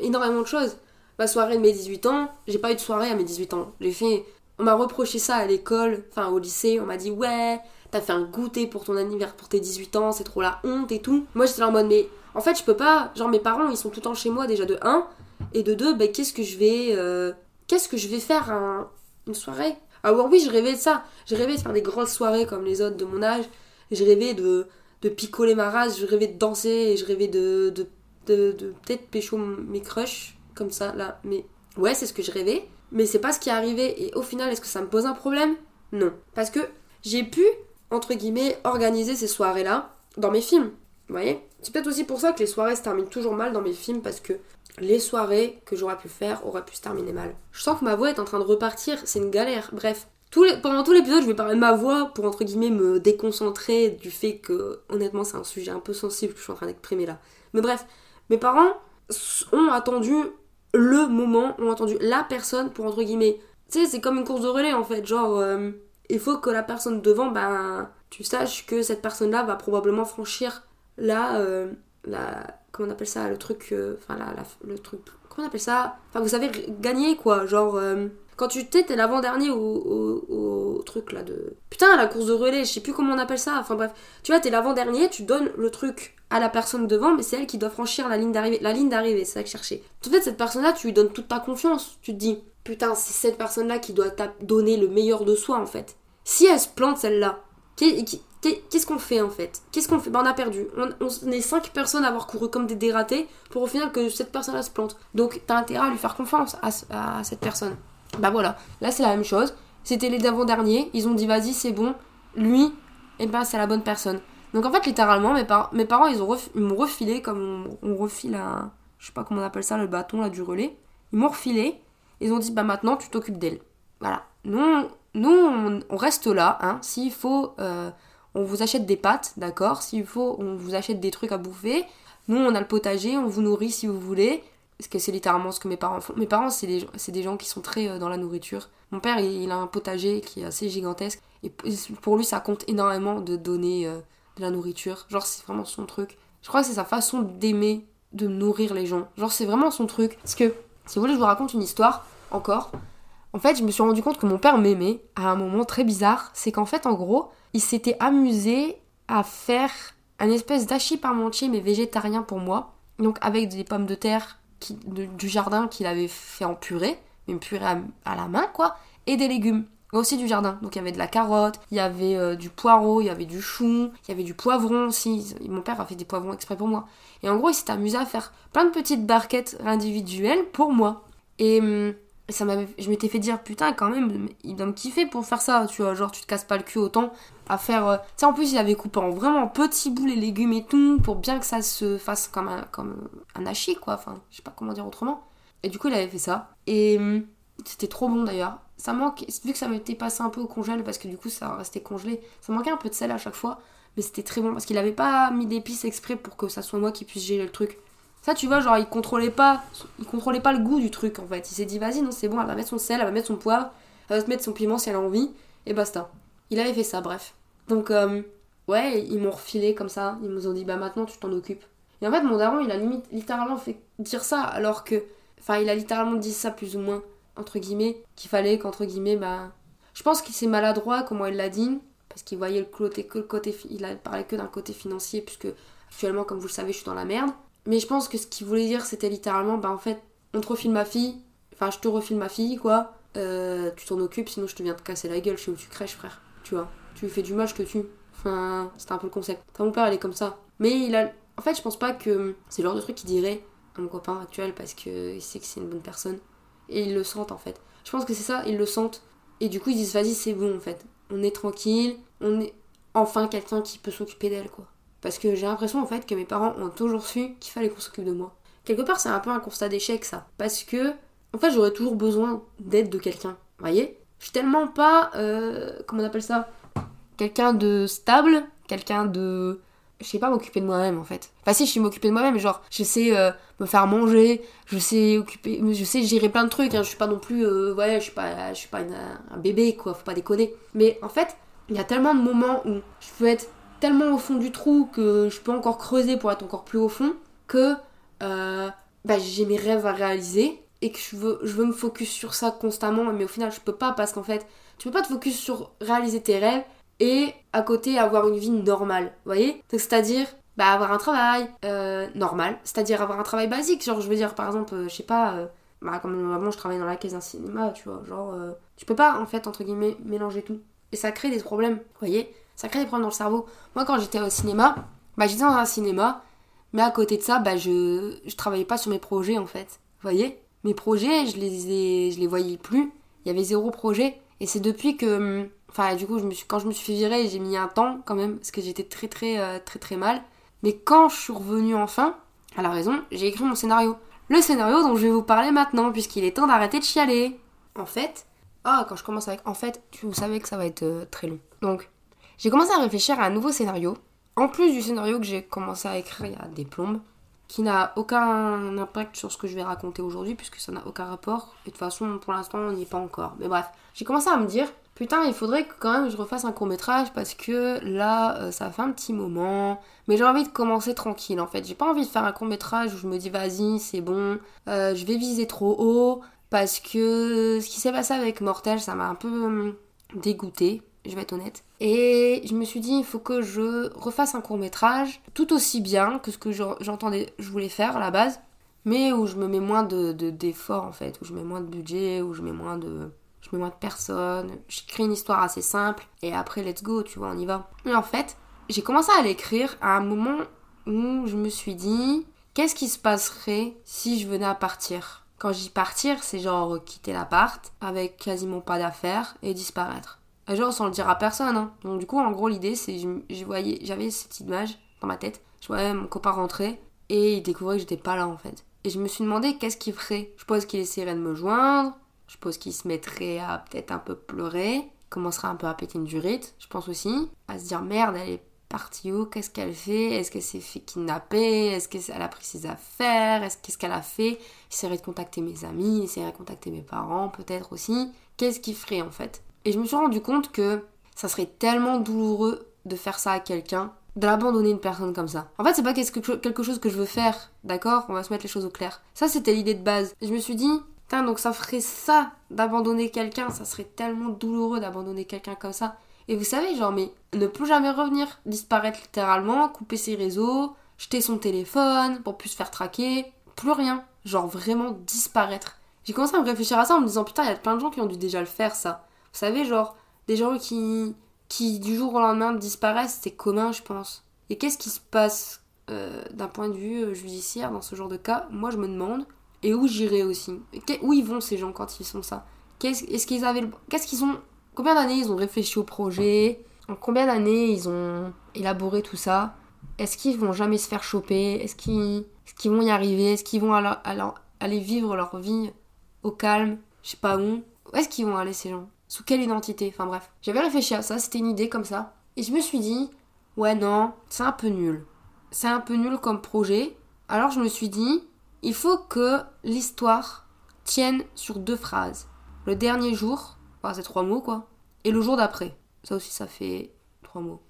énormément de choses ma soirée de mes 18 ans, j'ai pas eu de soirée à mes 18 ans. J'ai fait. On m'a reproché ça à l'école, enfin au lycée, on m'a dit ouais, t'as fait un goûter pour ton anniversaire pour tes 18 ans, c'est trop la honte et tout. Moi j'étais là en mode mais en fait je peux pas, genre mes parents ils sont tout le temps chez moi déjà de 1 et de 2 ben qu'est-ce que je vais euh, qu'est-ce que je vais faire une soirée? Ah oui, je rêvais de ça. Je rêvais de faire des grosses soirées comme les autres de mon âge. Je rêvais de, de picoler ma race, je rêvais de danser et je rêvais de, de, de, de peut-être pécho mes crushs comme ça là. Mais ouais, c'est ce que je rêvais. Mais c'est pas ce qui est arrivé. Et au final, est-ce que ça me pose un problème? Non. Parce que j'ai pu, entre guillemets, organiser ces soirées-là dans mes films. Vous voyez? C'est peut-être aussi pour ça que les soirées se terminent toujours mal dans mes films parce que les soirées que j'aurais pu faire auraient pu se terminer mal. Je sens que ma voix est en train de repartir, c'est une galère. Bref, pendant tout l'épisode, je vais parler de ma voix pour entre guillemets me déconcentrer du fait que honnêtement c'est un sujet un peu sensible que je suis en train d'exprimer là. Mais bref, mes parents ont attendu le moment, ont attendu la personne pour entre guillemets. Tu sais, c'est comme une course de relais en fait. Genre, euh, il faut que la personne devant, ben, tu saches que cette personne-là va probablement franchir la, euh, la comment on appelle ça le truc euh, enfin la, le truc comment on appelle ça enfin vous savez gagner quoi genre euh, quand tu t'es t'es l'avant dernier au, truc là de putain la course de relais je sais plus comment on appelle ça enfin bref. Tu vois t'es l'avant dernier tu donnes le truc à la personne devant mais c'est elle qui doit franchir la ligne d'arrivée la ligne d'arrivée c'est ça que je cherchais. En fait cette personne là tu lui donnes toute ta confiance tu te dis putain c'est cette personne là qui doit donner le meilleur de soi en fait. Si elle se plante celle-là Qu'est-ce qu'on fait en fait? Qu'est-ce qu'on fait? Ben, On a perdu. On, est cinq personnes à avoir couru comme des dératés pour au final que cette personne-là se plante. Donc t'as intérêt à lui faire confiance à, cette personne. Bah voilà, là c'est la même chose. C'était les d'avant-dernier, ils ont dit vas-y c'est bon, lui, et eh ben c'est la bonne personne. Donc en fait littéralement mes, mes parents ils m'ont refilé comme on, refile un... Je sais pas comment on appelle ça, le bâton là du relais. Ils m'ont refilé, ils ont dit bah maintenant tu t'occupes d'elle. Voilà. Nous, nous on, reste là, hein. S'il faut... Euh, on vous achète des pâtes, d'accord S'il faut, on vous achète des trucs à bouffer. Nous, on a le potager, on vous nourrit si vous voulez. Parce que c'est littéralement ce que mes parents font. Mes parents, c'est des, des, gens qui sont très euh, dans la nourriture. Mon père, il, a un potager qui est assez gigantesque. Et pour lui, ça compte énormément de donner euh, de la nourriture. Genre, c'est vraiment son truc. Je crois que c'est sa façon d'aimer, de nourrir les gens. Genre, c'est vraiment son truc. Parce que, si vous voulez, je vous raconte une histoire, encore. En fait, je me suis rendu compte que mon père m'aimait à un moment très bizarre. C'est qu'en fait, en gros, il s'était amusé à faire un espèce d'hachis parmentier mais végétarien pour moi. Donc avec des pommes de terre du jardin qu'il avait fait en purée, une purée à, la main quoi, et des légumes aussi du jardin. Donc il y avait de la carotte, il y avait euh, du poireau, il y avait du chou, il y avait du poivron aussi. Mon père a fait des poivrons exprès pour moi. Et en gros, il s'est amusé à faire plein de petites barquettes individuelles pour moi. Et hum, ça je m'étais fait dire putain quand même il doit me kiffer pour faire ça tu vois genre tu te casses pas le cul autant à faire euh, tu sais en plus il avait coupé en vraiment petits bouts les légumes et tout pour bien que ça se fasse comme un comme un hachis quoi enfin je sais pas comment dire autrement et du coup il avait fait ça et hum, c'était trop bon d'ailleurs ça manque vu que ça m'était passé un peu au congèle parce que du coup ça restait congelé ça manquait un peu de sel à chaque fois mais c'était très bon parce qu'il avait pas mis d'épices exprès pour que ça soit moi qui puisse gérer le truc ça, tu vois, genre, il contrôlait pas, il contrôlait pas le goût du truc en fait. Il s'est dit, vas-y, non, c'est bon, elle va mettre son sel, elle va mettre son poivre, elle va se mettre son piment si elle a envie, et basta. Il avait fait ça, bref. Donc, euh, ouais, ils m'ont refilé comme ça. Ils nous ont dit, bah maintenant, tu t'en occupes. Et en fait, mon daron, il a limite, littéralement fait dire ça, alors que. Enfin, il a littéralement dit ça, plus ou moins, entre guillemets, qu'il fallait qu'entre guillemets, bah. Je pense qu'il s'est maladroit, comment il l'a dit, parce qu'il voyait le côté, que le côté. Il a parlé que d'un côté financier, puisque actuellement, comme vous le savez, je suis dans la merde. Mais je pense que ce qu'il voulait dire, c'était littéralement, bah en fait, on te refile ma fille, enfin je te refile ma fille, quoi. Euh, tu t'en occupes, sinon je te viens te casser la gueule, je sais où tu crèches, frère. Tu vois, tu fais du mal, je te tue. Enfin, c'était un peu le concept. Enfin, mon père, il est comme ça. Mais il a. En fait, je pense pas que c'est le genre de truc qu'il dirait à mon copain actuel parce qu'il sait que c'est une bonne personne. Et ils le sentent en fait. Je pense que c'est ça, ils le sentent. Et du coup, ils disent, vas-y, c'est bon en fait. On est tranquille, on est enfin quelqu'un qui peut s'occuper d'elle, quoi. Parce que j'ai l'impression en fait que mes parents ont toujours su qu'il fallait qu'on s'occupe de moi. Quelque part, c'est un peu un constat d'échec ça. Parce que, en fait, j'aurais toujours besoin d'aide de quelqu'un. Vous voyez? Je suis tellement pas. Euh, comment on appelle ça? Quelqu'un de stable, quelqu'un de. Je sais pas m'occuper de moi-même en fait. Enfin, si, je suis m'occuper de moi-même, genre, je sais euh, me faire manger, je sais occuper. Je sais gérer plein de trucs, hein. je suis pas non plus. Euh, ouais, je suis pas, je suis pas un bébé quoi, faut pas déconner. Mais en fait, il y a tellement de moments où je peux être tellement au fond du trou que je peux encore creuser pour être encore plus au fond que euh, bah, j'ai mes rêves à réaliser et que je veux, je veux me focus sur ça constamment mais au final je peux pas parce qu'en fait tu peux pas te focus sur réaliser tes rêves et à côté avoir une vie normale vous voyez? C'est à dire bah avoir un travail euh, normal c'est à dire avoir un travail basique genre je veux dire par exemple euh, je sais pas bah comme avant je travaillais dans la caisse d'un cinéma tu vois genre tu peux pas en fait entre guillemets mélanger tout et ça crée des problèmes vous voyez? Ça crée des problèmes dans le cerveau. Moi, quand j'étais au cinéma, bah, j'étais dans un cinéma, mais à côté de ça, bah, je, je travaillais pas sur mes projets en fait. Vous voyez? Mes projets, je les, je les voyais plus. Il y avait zéro projet. Et c'est depuis que. Enfin, du coup, quand je me suis fait virer, j'ai mis un temps quand même, parce que j'étais très, très, euh, très, très mal. Mais quand je suis revenue enfin, à la raison, j'ai écrit mon scénario. Le scénario dont je vais vous parler maintenant, puisqu'il est temps d'arrêter de chialer. En fait. Ah, quand je commence avec. En fait, vous savez que ça va être euh, très long. Donc, j'ai commencé à réfléchir à un nouveau scénario, en plus du scénario que j'ai commencé à écrire il y a des plombes, qui n'a aucun impact sur ce que je vais raconter aujourd'hui, puisque ça n'a aucun rapport. Et de toute façon, pour l'instant, on n'y est pas encore. Mais bref, j'ai commencé à me dire, putain, il faudrait que quand même je refasse un court métrage parce que là, euh, ça fait un petit moment. Mais j'ai envie de commencer tranquille en fait. J'ai pas envie de faire un court métrage où je me dis vas-y, c'est bon, euh, je vais viser trop haut parce que ce qui s'est passé avec Mortel, ça m'a un peu hum, dégoûté, je vais être honnête. Et je me suis dit, il faut que je refasse un court métrage tout aussi bien que ce que j'entendais, je voulais faire à la base, mais où je me mets moins de d'efforts en fait, où je mets moins de budget, où je mets moins de je mets moins de personnes, j'écris une histoire assez simple et après let's go, tu vois, on y va. Et en fait, j'ai commencé à l'écrire à un moment où je me suis dit, qu'est-ce qui se passerait si je venais à partir? Quand je dis partir, c'est genre quitter l'appart avec quasiment pas d'affaires et disparaître. Genre sans le dire à personne. Hein. Donc du coup, en gros, l'idée, c'est je, voyais, j'avais cette image dans ma tête. Je voyais mon copain rentrer et il découvrait que j'étais pas là en fait. Et je me suis demandé qu'est-ce qu'il ferait. Je pense qu'il essaierait de me joindre, je pense qu'il se mettrait à peut-être un peu pleurer, commencerait un peu à péter une durite, je pense aussi, à se dire merde, elle est partie où? Qu'est-ce qu'elle fait? Est-ce qu'elle s'est fait kidnapper? Est-ce qu'elle a pris ses affaires? Est-ce qu'est-ce qu'elle a fait? J'essaierai de contacter mes amis, j'essaierai de contacter mes parents peut-être aussi. Qu'est-ce qu'il ferait en fait? Et je me suis rendu compte que ça serait tellement douloureux de faire ça à quelqu'un, de l'abandonner une personne comme ça. En fait, c'est pas quelque chose que je veux faire, d'accord? On va se mettre les choses au clair. Ça, c'était l'idée de base. je me suis dit, donc ça ferait ça d'abandonner quelqu'un, ça serait tellement douloureux d'abandonner quelqu'un comme ça. Et vous savez, genre, mais ne plus jamais revenir, disparaître littéralement, couper ses réseaux, jeter son téléphone pour plus se faire traquer, plus rien. Genre vraiment disparaître. J'ai commencé à me réfléchir à ça en me disant putain, il y a plein de gens qui ont dû déjà le faire ça. Vous savez, genre, des gens qui, qui du jour au lendemain disparaissent, c'est commun, je pense. Et qu'est-ce qui se passe euh, d'un point de vue euh, judiciaire dans ce genre de cas? Moi, je me demande et où j'irai aussi. Où ils vont ces gens quand ils font ça Qu'est-ce qu'ils avaient Qu'est-ce qu'ils ont Combien d'années ils ont réfléchi au projet En combien d'années ils ont élaboré tout ça Est-ce qu'ils vont jamais se faire choper Est-ce qu'ils vont y arriver Est-ce qu'ils vont aller vivre leur vie au calme Je sais pas où. Où est-ce qu'ils vont aller ces gens? Sous quelle identité? Enfin bref. J'avais réfléchi à ça, c'était une idée comme ça. Et je me suis dit, ouais non, c'est un peu nul. C'est un peu nul comme projet. Alors je me suis dit, il faut que l'histoire tienne sur deux phrases. Le dernier jour, c'est trois mots quoi, et le jour d'après. Ça aussi ça fait trois mots.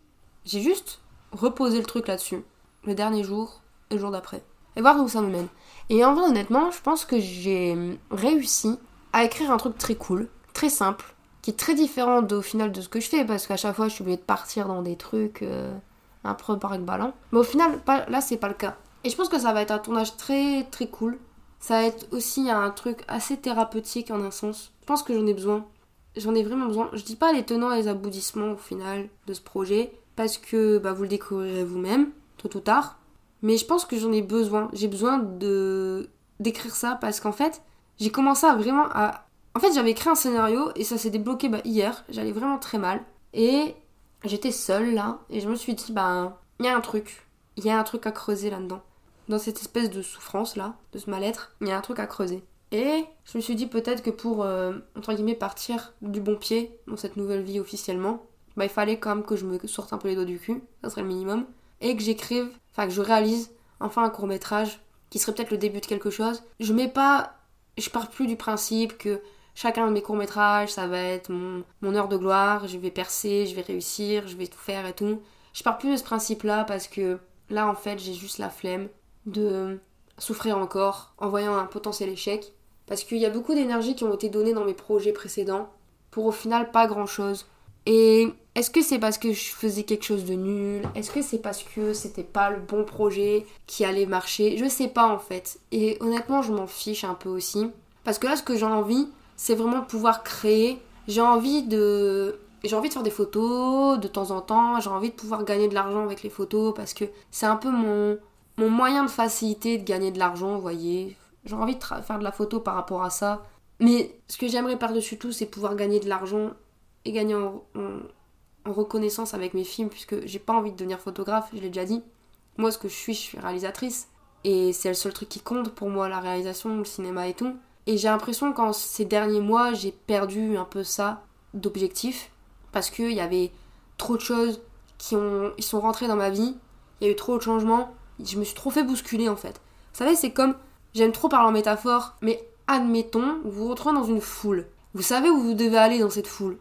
J'ai juste reposé le truc là-dessus. Le dernier jour et le jour d'après. Et voir où ça me mène. Et en vrai honnêtement, je pense que j'ai réussi à écrire un truc très cool, très simple, qui est très différent au final de ce que je fais, parce qu'à chaque fois je suis obligée de partir dans des trucs euh, un peu par ballon. Mais au final, là c'est pas le cas. Et je pense que ça va être un tournage très très cool. Ça va être aussi un truc assez thérapeutique en un sens. Je pense que j'en ai besoin. J'en ai vraiment besoin. Je dis pas les tenants et les aboutissements au final de ce projet parce que bah, vous le découvrirez vous-même, tôt ou tard. Mais je pense que j'en ai besoin. J'ai besoin de d'écrire ça parce qu'en fait, j'ai commencé à vraiment à. En fait, j'avais écrit un scénario et ça s'est débloqué bah, hier. J'allais vraiment très mal. Et j'étais seule là. Et je me suis dit, bah, il y a un truc. Il y a un truc à creuser là-dedans dans cette espèce de souffrance là, de ce mal-être, il y a un truc à creuser. Et je me suis dit peut-être que pour, euh, entre guillemets, partir du bon pied dans cette nouvelle vie officiellement, bah, il fallait quand même que je me sorte un peu les doigts du cul, ça serait le minimum, et que j'écrive, enfin que je réalise enfin un court métrage qui serait peut-être le début de quelque chose. Je mets pas, je pars plus du principe que chacun de mes courts métrages, ça va être mon, mon heure de gloire, je vais percer, je vais réussir, je vais tout faire et tout. Je pars plus de ce principe-là parce que là en fait j'ai juste la flemme de souffrir encore en voyant un potentiel échec. Parce qu'il y a beaucoup d'énergie qui ont été données dans mes projets précédents pour au final pas grand chose. Et est-ce que c'est parce que je faisais quelque chose de nul? Est-ce que c'est parce que c'était pas le bon projet qui allait marcher? Je sais pas en fait. Et honnêtement, je m'en fiche un peu aussi. Parce que là, ce que j'ai envie, c'est vraiment de pouvoir créer. J'ai envie de. J'ai envie de faire des photos de temps en temps. J'ai envie de pouvoir gagner de l'argent avec les photos parce que c'est un peu mon, mon moyen de facilité de gagner de l'argent, vous voyez. J'ai envie de faire de la photo par rapport à ça. Mais ce que j'aimerais par-dessus tout, c'est pouvoir gagner de l'argent et gagner en, reconnaissance avec mes films, puisque j'ai pas envie de devenir photographe, je l'ai déjà dit. Moi, ce que je suis, je suis réalisatrice. Et c'est le seul truc qui compte pour moi, la réalisation, le cinéma et tout. Et j'ai l'impression qu'en ces derniers mois, j'ai perdu un peu ça d'objectif. Parce qu'il y avait trop de choses qui ont, ils sont rentrées dans ma vie. Il y a eu trop de changements je me suis trop fait bousculer en fait. Vous savez, c'est comme, j'aime trop parler en métaphore, mais admettons, vous vous retrouvez dans une foule. Vous savez où vous devez aller dans cette foule.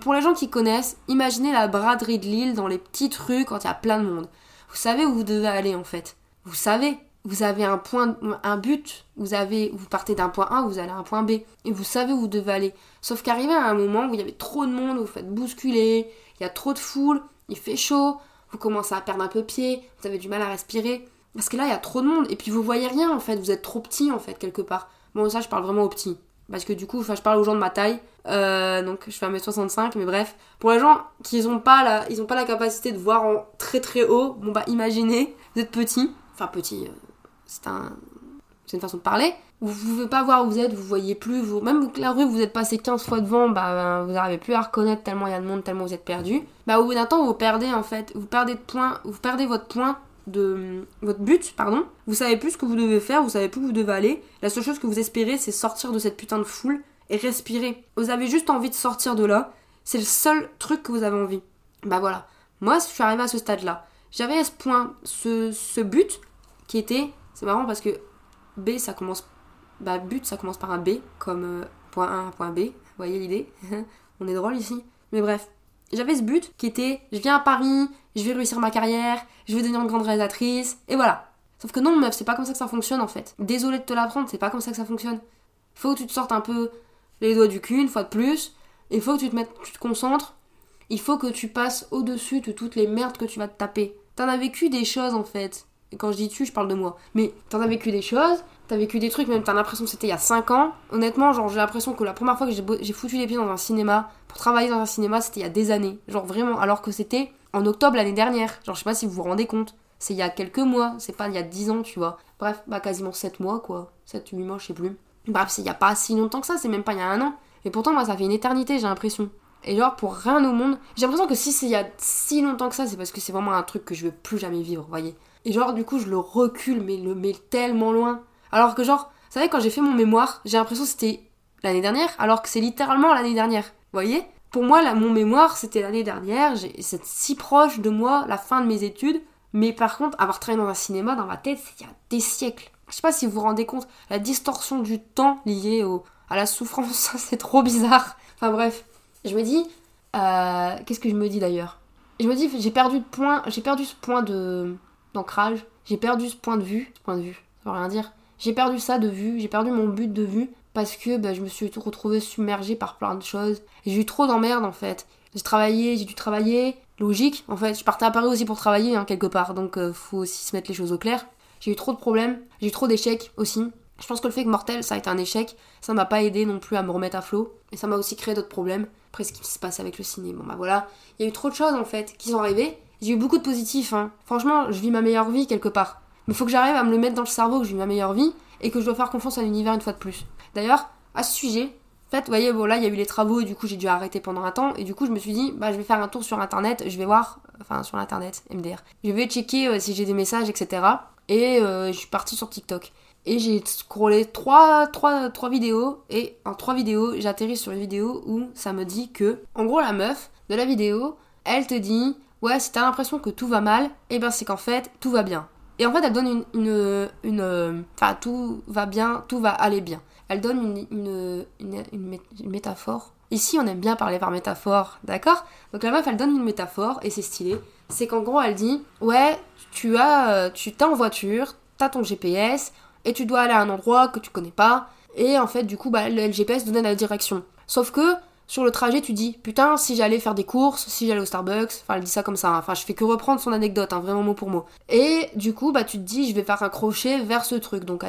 Pour les gens qui connaissent, imaginez la braderie de Lille dans les petites rues quand il y a plein de monde. Vous savez où vous devez aller en fait. Vous savez. Vous avez un point, un but. Vous avez, vous partez d'un point A, vous allez à un point B. Et vous savez où vous devez aller. Sauf qu'arrivé à un moment où il y avait trop de monde, vous, vous faites bousculer, il y a trop de foule, il fait chaud, vous commencez à perdre un peu pied, vous avez du mal à respirer. Parce que là, il y a trop de monde. Et puis vous voyez rien en fait. Vous êtes trop petit en fait, quelque part. Bon, ça, je parle vraiment aux petits. Parce que du coup, je parle aux gens de ma taille. Euh, donc je fais 1m65, mais bref. Pour les gens qui n'ont pas, la, ont pas la capacité de voir en très très haut, bon bah imaginez, vous êtes petit. Enfin petit, euh, c'est un, c'est une façon de parler. Vous ne pouvez pas voir où vous êtes, vous voyez plus, vous, même la rue, vous êtes passé 15 fois devant, bah vous n'arrivez plus à reconnaître tellement il y a de monde, tellement vous êtes perdu. Bah au bout d'un temps, vous perdez en fait, vous perdez de points, vous perdez votre point de votre but, pardon. Vous savez plus ce que vous devez faire, vous savez plus où vous devez aller. La seule chose que vous espérez, c'est sortir de cette putain de foule et respirer. Vous avez juste envie de sortir de là. C'est le seul truc que vous avez envie. Bah voilà. Moi, je suis arrivée à ce stade-là. J'avais ce point, ce, ce but qui était. C'est marrant parce que B, ça commence. Bah, but, ça commence par un B, comme euh, point A, point B. Vous voyez l'idée? On est drôle ici. Mais bref, j'avais ce but qui était je viens à Paris, je vais réussir ma carrière, je vais devenir une grande réalisatrice, et voilà. Sauf que non, meuf, c'est pas comme ça que ça fonctionne en fait. Désolée de te l'apprendre, c'est pas comme ça que ça fonctionne. Faut que tu te sortes un peu les doigts du cul une fois de plus. Il faut que tu te mettes, tu te concentres. Il faut que tu passes au-dessus de toutes les merdes que tu vas te taper. T'en as vécu des choses en fait. Quand je dis tu, je parle de moi. Mais t'en as vécu des choses, t'as vécu des trucs, même t'as l'impression que c'était il y a 5 ans. Honnêtement, genre j'ai l'impression que la première fois que j'ai foutu les pieds dans un cinéma, pour travailler dans un cinéma, c'était il y a des années. Genre vraiment, alors que c'était en octobre l'année dernière. Genre je sais pas si vous vous rendez compte. C'est il y a quelques mois, c'est pas il y a 10 ans, tu vois. Bref, bah quasiment 7 mois quoi. 7, 8 mois, je sais plus. Bref, c'est il y a pas si longtemps que ça, c'est même pas il y a un an. Et pourtant, moi, ça fait une éternité, j'ai l'impression. Et genre, pour rien au monde, j'ai l'impression que si c'est il y a si longtemps que ça, c'est parce que c'est vraiment un truc que je veux plus jamais vivre, voyez. Et genre, du coup, je le recule, mais le mets tellement loin. Alors que genre, vous savez, quand j'ai fait mon mémoire, j'ai l'impression que c'était l'année dernière, alors que c'est littéralement l'année dernière. Vous voyez? Pour moi, mon mémoire, c'était l'année dernière, c'est si proche de moi, la fin de mes études. Mais par contre, avoir travaillé dans un cinéma, dans ma tête, c'est il y a des siècles. Je sais pas si vous vous rendez compte, la distorsion du temps liée à la souffrance, c'est trop bizarre. Enfin bref, je me dis, euh, qu'est-ce que je me dis d'ailleurs? Je me dis, j'ai perdu j'ai perdu ce point de d'ancrage, j'ai perdu ce point de vue, ce point de vue, ça veut rien dire. J'ai perdu ça de vue, j'ai perdu mon but de vue parce que bah, je me suis retrouvée submergée par plein de choses. J'ai eu trop d'emmerdes en fait. J'ai travaillé, j'ai dû travailler, logique en fait. Je partais à Paris aussi pour travailler hein, quelque part, donc euh, faut aussi se mettre les choses au clair. J'ai eu trop de problèmes, j'ai eu trop d'échecs aussi. Je pense que le fait que Mortel, ça a été un échec, ça m'a pas aidé non plus à me remettre à flot. Et ça m'a aussi créé d'autres problèmes. Après, ce qui se passe avec le ciné, bon bah voilà. Il y a eu trop de choses en fait qui sont arrivées. J'ai eu beaucoup de positifs. Hein. Franchement, je vis ma meilleure vie quelque part. Mais faut que j'arrive à me le mettre dans le cerveau que je vis ma meilleure vie et que je dois faire confiance à l'univers une fois de plus. D'ailleurs, à ce sujet, en fait, vous voyez, bon là, il y a eu les travaux et du coup, j'ai dû arrêter pendant un temps. Et du coup, je me suis dit, bah, je vais faire un tour sur internet, je vais voir, enfin, sur internet, MDR. Je vais checker euh, si j'ai des messages, etc. Et euh, je suis partie sur TikTok. Et j'ai scrollé 3, 3, 3 vidéos. Et en 3 vidéos, j'atterris sur une vidéo où ça me dit que, en gros, la meuf de la vidéo, elle te dit Ouais, si t'as l'impression que tout va mal, eh ben c'est qu'en fait, tout va bien. Et en fait, elle donne une. une, enfin, tout va bien, tout va aller bien. Elle donne une, une, métaphore. Ici, on aime bien parler par métaphore, d'accord? Donc la meuf, elle donne une métaphore, et c'est stylé. C'est qu'en gros, elle dit Ouais, tu as. Tu t'es en voiture, t'as ton GPS, et tu dois aller à un endroit que tu connais pas. Et en fait, du coup, bah, le GPS donne la direction. Sauf que sur le trajet, tu dis putain, si j'allais faire des courses, si j'allais au Starbucks, enfin, elle dit ça comme ça, hein. enfin, je fais que reprendre son anecdote, hein, vraiment mot pour mot. Et du coup, bah, tu te dis, je vais faire un crochet vers ce truc, donc,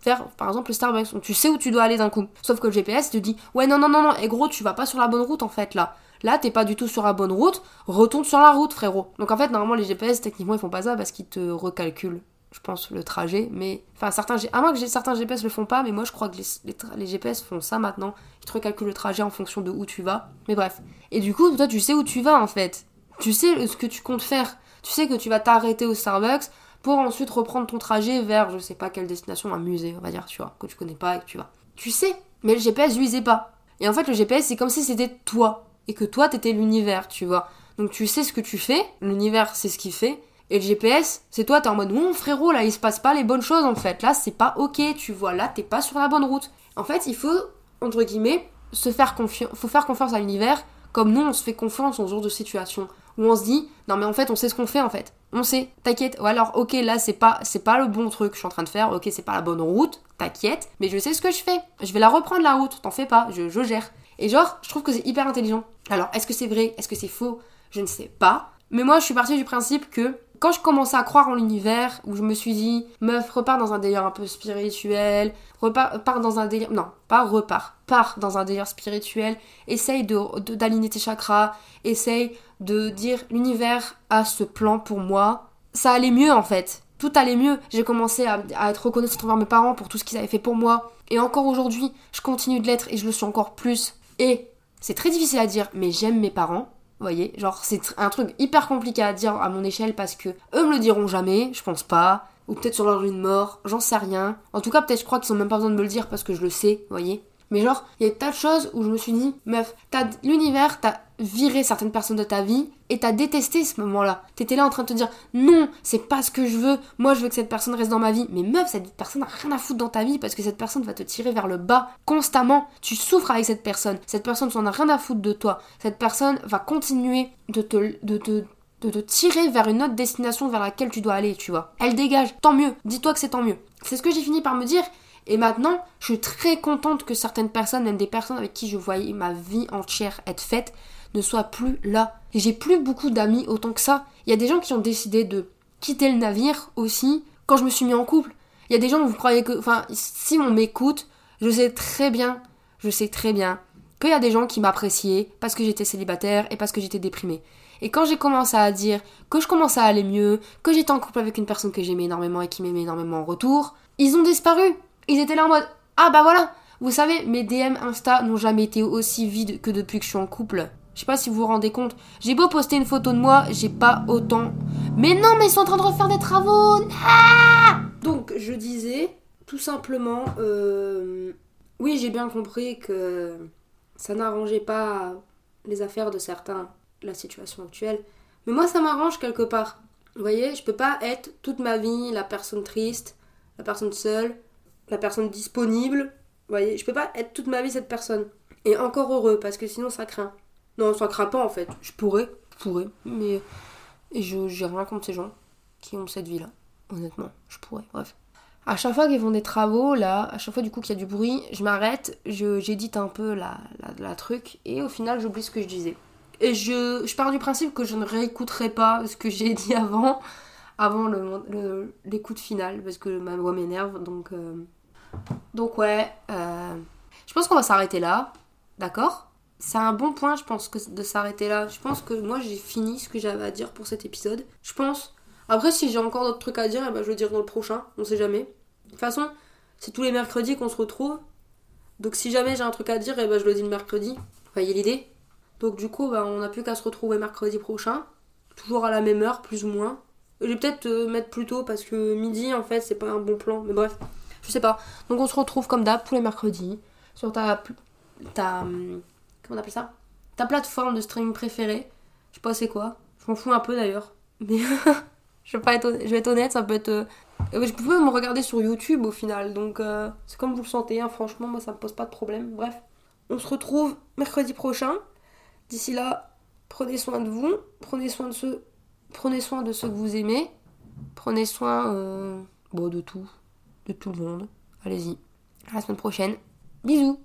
faire par exemple le Starbucks, donc tu sais où tu dois aller d'un coup. Sauf que le GPS te dit, ouais, non, non, non, non, et gros, tu vas pas sur la bonne route en fait là. Là, t'es pas du tout sur la bonne route, retourne sur la route, frérot. Donc en fait, normalement, les GPS, techniquement, ils font pas ça parce qu'ils te recalculent je pense, le trajet. Mais, enfin, certains, à moins que certains GPS le font pas, mais moi je crois que les, GPS font ça maintenant. Ils te recalculent le trajet en fonction de où tu vas. Mais bref. Et du coup, toi, tu sais où tu vas en fait. Tu sais ce que tu comptes faire. Tu sais que tu vas t'arrêter au Starbucks pour ensuite reprendre ton trajet vers je sais pas quelle destination, un musée, on va dire, tu vois, que tu connais pas et que tu vas. Tu sais, mais le GPS, lui, il pas. Et en fait, le GPS, c'est comme si c'était toi. Et que toi, t'étais l'univers, tu vois. Donc tu sais ce que tu fais, l'univers, c'est ce qu'il fait, et le GPS, c'est toi, t'es en mode, non frérot, là il se passe pas les bonnes choses en fait. Là c'est pas ok, tu vois, là t'es pas sur la bonne route. En fait, il faut, entre guillemets, se faire confiance, faut faire confiance à l'univers comme nous on se fait confiance en ce genre de situation où on se dit non mais en fait on sait ce qu'on fait en fait. On sait, t'inquiète. Ou alors ok là c'est pas c'est pas le bon truc que je suis en train de faire, ok c'est pas la bonne route, t'inquiète, mais je sais ce que je fais. Je vais la reprendre la route, t'en fais pas, je, je gère. Et genre, je trouve que c'est hyper intelligent. Alors, est-ce que c'est vrai? Est-ce que c'est faux? Je ne sais pas. Mais moi, je suis partie du principe que quand je commençais à croire en l'univers, où je me suis dit, meuf, repars dans un délire un peu spirituel, repars dans un délire. Non, pas repars. Pars dans un délire spirituel, essaye d'aligner de, d'aligner tes chakras, essaye de dire l'univers a ce plan pour moi. Ça allait mieux en fait. Tout allait mieux. J'ai commencé à, à, être reconnaissante envers mes parents pour tout ce qu'ils avaient fait pour moi. Et encore aujourd'hui, je continue de l'être et je le suis encore plus. Et c'est très difficile à dire, mais j'aime mes parents. Voyez, genre c'est un truc hyper compliqué à dire à mon échelle parce que eux me le diront jamais, je pense pas. Ou peut-être sur leur de mort, j'en sais rien. En tout cas, peut-être je crois qu'ils ont même pas besoin de me le dire parce que je le sais, voyez. Mais genre, il y a des tas de choses où je me suis dit, meuf, t'as l'univers, t'as viré certaines personnes de ta vie et t'as détesté ce moment-là. T'étais là en train de te dire, non, c'est pas ce que je veux, moi je veux que cette personne reste dans ma vie. Mais meuf, cette personne n'a rien à foutre dans ta vie parce que cette personne va te tirer vers le bas constamment. Tu souffres avec cette personne. Cette personne s'en a rien à foutre de toi. Cette personne va continuer de te, de te de te tirer vers une autre destination vers laquelle tu dois aller, tu vois. Elle dégage, tant mieux, dis-toi que c'est tant mieux. C'est ce que j'ai fini par me dire, et maintenant, je suis très contente que certaines personnes, même des personnes avec qui je voyais ma vie entière être faite, ne soient plus là. J'ai plus beaucoup d'amis autant que ça. Il y a des gens qui ont décidé de quitter le navire aussi quand je me suis mis en couple. Il y a des gens où vous croyez que. Enfin, si on m'écoute, je sais très bien, je sais très bien qu'il y a des gens qui m'appréciaient parce que j'étais célibataire et parce que j'étais déprimée. Et quand j'ai commencé à dire que je commençais à aller mieux, que j'étais en couple avec une personne que j'aimais énormément et qui m'aimait énormément en retour, ils ont disparu. Ils étaient là en mode Ah bah voilà Vous savez, mes DM Insta n'ont jamais été aussi vides que depuis que je suis en couple. Je sais pas si vous vous rendez compte. J'ai beau poster une photo de moi, j'ai pas autant. Mais non, mais ils sont en train de refaire des travaux ah Donc, je disais, tout simplement, euh, oui, j'ai bien compris que ça n'arrangeait pas les affaires de certains, la situation actuelle. Mais moi, ça m'arrange quelque part. Vous voyez, je peux pas être toute ma vie la personne triste, la personne seule, la personne disponible. Vous voyez, je peux pas être toute ma vie cette personne. Et encore heureux, parce que sinon ça craint. Non, ça craint pas en fait. Je pourrais, je pourrais, mais je j'ai rien contre ces gens qui ont cette vie-là. Honnêtement, je pourrais, bref. À chaque fois qu'ils font des travaux, là, à chaque fois du coup qu'il y a du bruit, je m'arrête, j'édite un peu la, la, truc, et au final j'oublie ce que je disais. Et je, je pars du principe que je ne réécouterai pas ce que j'ai dit avant, avant l'écoute le, finale, parce que ma voix m'énerve, donc... Euh, donc ouais, euh, je pense qu'on va s'arrêter là, d'accord? C'est un bon point, je pense, que de s'arrêter là. Je pense que moi j'ai fini ce que j'avais à dire pour cet épisode. Je pense. Après, si j'ai encore d'autres trucs à dire, eh ben, je le dirai dans le prochain, on sait jamais. De toute façon, c'est tous les mercredis qu'on se retrouve. Donc si jamais j'ai un truc à dire, eh ben, je le dis le mercredi. Vous voyez l'idée? Donc du coup, bah, on n'a plus qu'à se retrouver mercredi prochain. Toujours à la même heure, plus ou moins. Je vais peut-être euh, mettre plus tôt parce que midi, en fait, c'est pas un bon plan. Mais bref. Je sais pas. Donc on se retrouve comme d'hab tous les mercredis sur ta. ta. Hum, comment on appelle ça? Ta plateforme de streaming préférée. Je sais pas c'est quoi. Je m'en fous un peu d'ailleurs. Mais. je, vais pas être, je vais être honnête, ça peut être. Euh, je peux me regarder sur YouTube au final. Donc euh, c'est comme vous le sentez. Hein. Franchement, moi ça me pose pas de problème. Bref. On se retrouve mercredi prochain. D'ici là, prenez soin de vous. Prenez soin de ceux. Prenez soin de ceux que vous aimez. Prenez soin euh, bon, de tout de tout le monde. Allez-y. À la semaine prochaine. Bisous